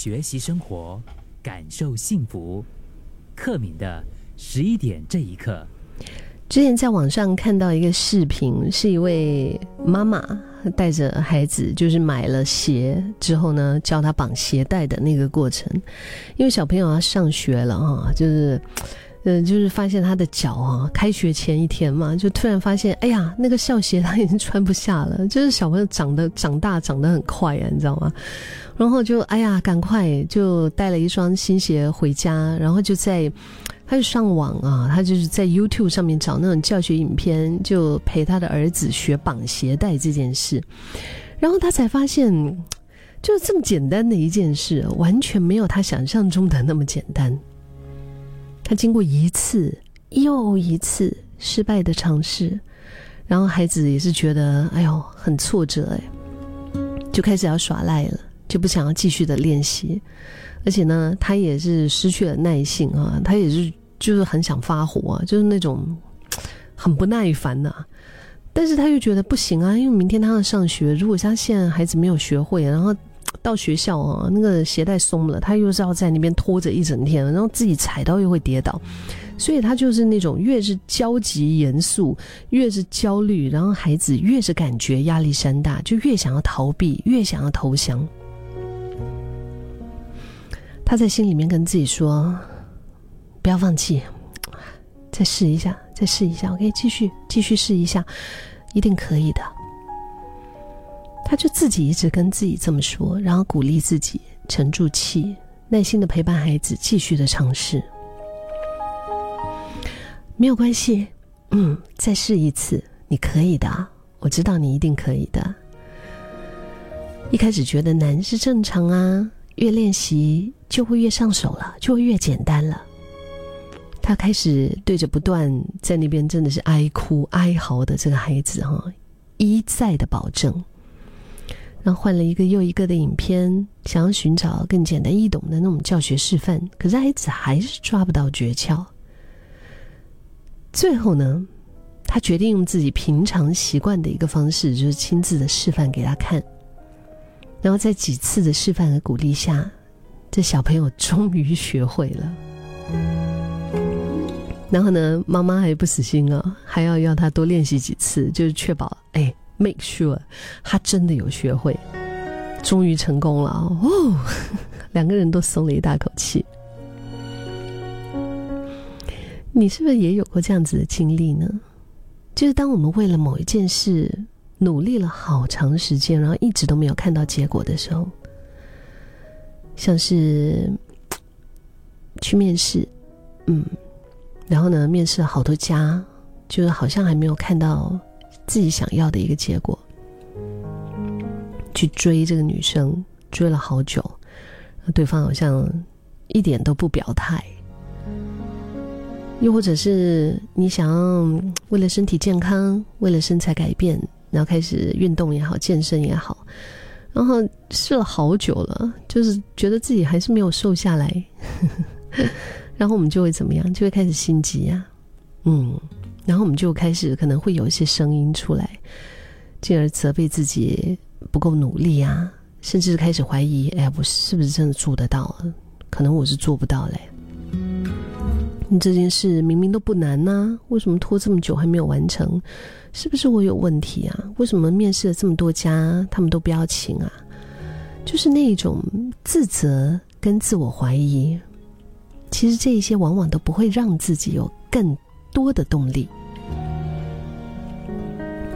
学习生活，感受幸福。克敏的十一点这一刻。之前在网上看到一个视频，是一位妈妈带着孩子，就是买了鞋之后呢，教他绑鞋带的那个过程。因为小朋友要上学了哈，就是，嗯，就是发现他的脚啊，开学前一天嘛，就突然发现，哎呀，那个校鞋他已经穿不下了。就是小朋友长得长大长得很快啊，你知道吗？然后就哎呀，赶快就带了一双新鞋回家，然后就在。他就上网啊，他就是在 YouTube 上面找那种教学影片，就陪他的儿子学绑鞋带这件事。然后他才发现，就是这么简单的一件事，完全没有他想象中的那么简单。他经过一次又一次失败的尝试，然后孩子也是觉得哎呦很挫折哎，就开始要耍赖了，就不想要继续的练习。而且呢，他也是失去了耐性啊，他也是就是很想发火，啊就是那种很不耐烦呐。但是他又觉得不行啊，因为明天他要上学，如果他现在孩子没有学会，然后到学校啊，那个鞋带松了，他又是要在那边拖着一整天，然后自己踩到又会跌倒，所以他就是那种越是焦急严肃，越是焦虑，然后孩子越是感觉压力山大，就越想要逃避，越想要投降。他在心里面跟自己说：“不要放弃，再试一下，再试一下，我可以继续继续试一下，一定可以的。”他就自己一直跟自己这么说，然后鼓励自己，沉住气，耐心的陪伴孩子，继续的尝试。没有关系，嗯，再试一次，你可以的，我知道你一定可以的。一开始觉得难是正常啊。越练习就会越上手了，就会越简单了。他开始对着不断在那边真的是哀哭哀嚎的这个孩子哈，一再的保证，然后换了一个又一个的影片，想要寻找更简单易懂的那种教学示范，可是孩子还是抓不到诀窍。最后呢，他决定用自己平常习惯的一个方式，就是亲自的示范给他看。然后在几次的示范和鼓励下，这小朋友终于学会了。然后呢，妈妈还不死心啊，还要要他多练习几次，就是确保哎，make sure 他真的有学会。终于成功了哦，两个人都松了一大口气。你是不是也有过这样子的经历呢？就是当我们为了某一件事。努力了好长时间，然后一直都没有看到结果的时候，像是去面试，嗯，然后呢，面试了好多家，就是好像还没有看到自己想要的一个结果。去追这个女生，追了好久，对方好像一点都不表态。又或者是你想要为了身体健康，为了身材改变。然后开始运动也好，健身也好，然后试了好久了，就是觉得自己还是没有瘦下来，然后我们就会怎么样？就会开始心急呀，嗯，然后我们就开始可能会有一些声音出来，进而责备自己不够努力啊，甚至开始怀疑，哎，我是不是真的做得到？可能我是做不到嘞。你这件事明明都不难呐，为什么拖这么久还没有完成？是不是我有问题啊？为什么面试了这么多家，他们都不要请啊？就是那种自责跟自我怀疑，其实这一些往往都不会让自己有更多的动力。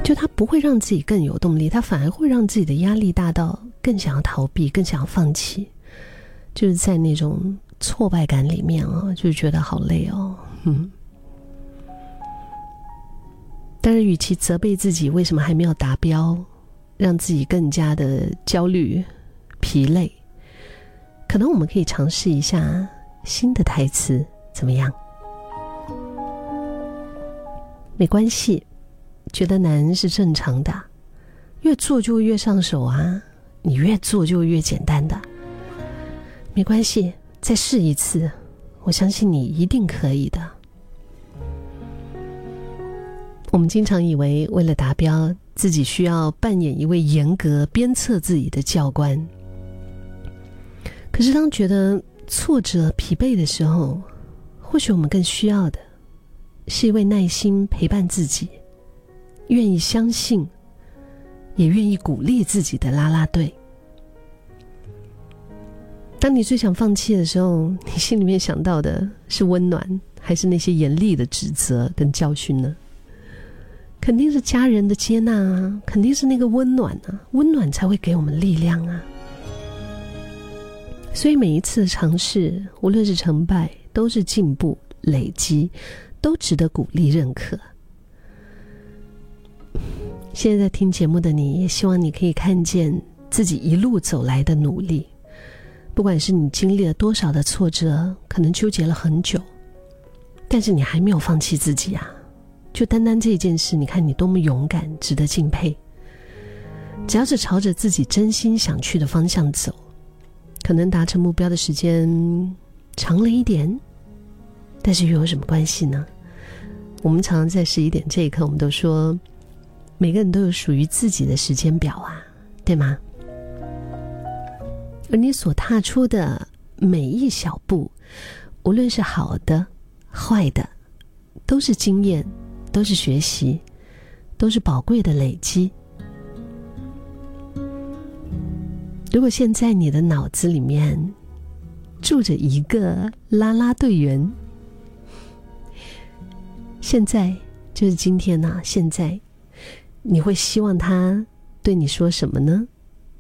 就他不会让自己更有动力，他反而会让自己的压力大到更想要逃避，更想要放弃。就是在那种挫败感里面啊，就觉得好累哦。嗯。但是，与其责备自己为什么还没有达标，让自己更加的焦虑、疲累，可能我们可以尝试一下新的台词，怎么样？没关系，觉得难是正常的，越做就越上手啊！你越做就越简单的，没关系，再试一次，我相信你一定可以的。我们经常以为，为了达标，自己需要扮演一位严格鞭策自己的教官。可是当觉得挫折、疲惫的时候，或许我们更需要的，是一位耐心陪伴自己、愿意相信、也愿意鼓励自己的啦啦队。当你最想放弃的时候，你心里面想到的是温暖，还是那些严厉的指责跟教训呢？肯定是家人的接纳啊，肯定是那个温暖啊，温暖才会给我们力量啊。所以每一次的尝试，无论是成败，都是进步累积，都值得鼓励认可。现在在听节目的你，也希望你可以看见自己一路走来的努力，不管是你经历了多少的挫折，可能纠结了很久，但是你还没有放弃自己啊。就单单这一件事，你看你多么勇敢，值得敬佩。只要是朝着自己真心想去的方向走，可能达成目标的时间长了一点，但是又有什么关系呢？我们常常在十一点这一刻，我们都说，每个人都有属于自己的时间表啊，对吗？而你所踏出的每一小步，无论是好的、坏的，都是经验。都是学习，都是宝贵的累积。如果现在你的脑子里面住着一个啦啦队员，现在就是今天呐，现在你会希望他对你说什么呢？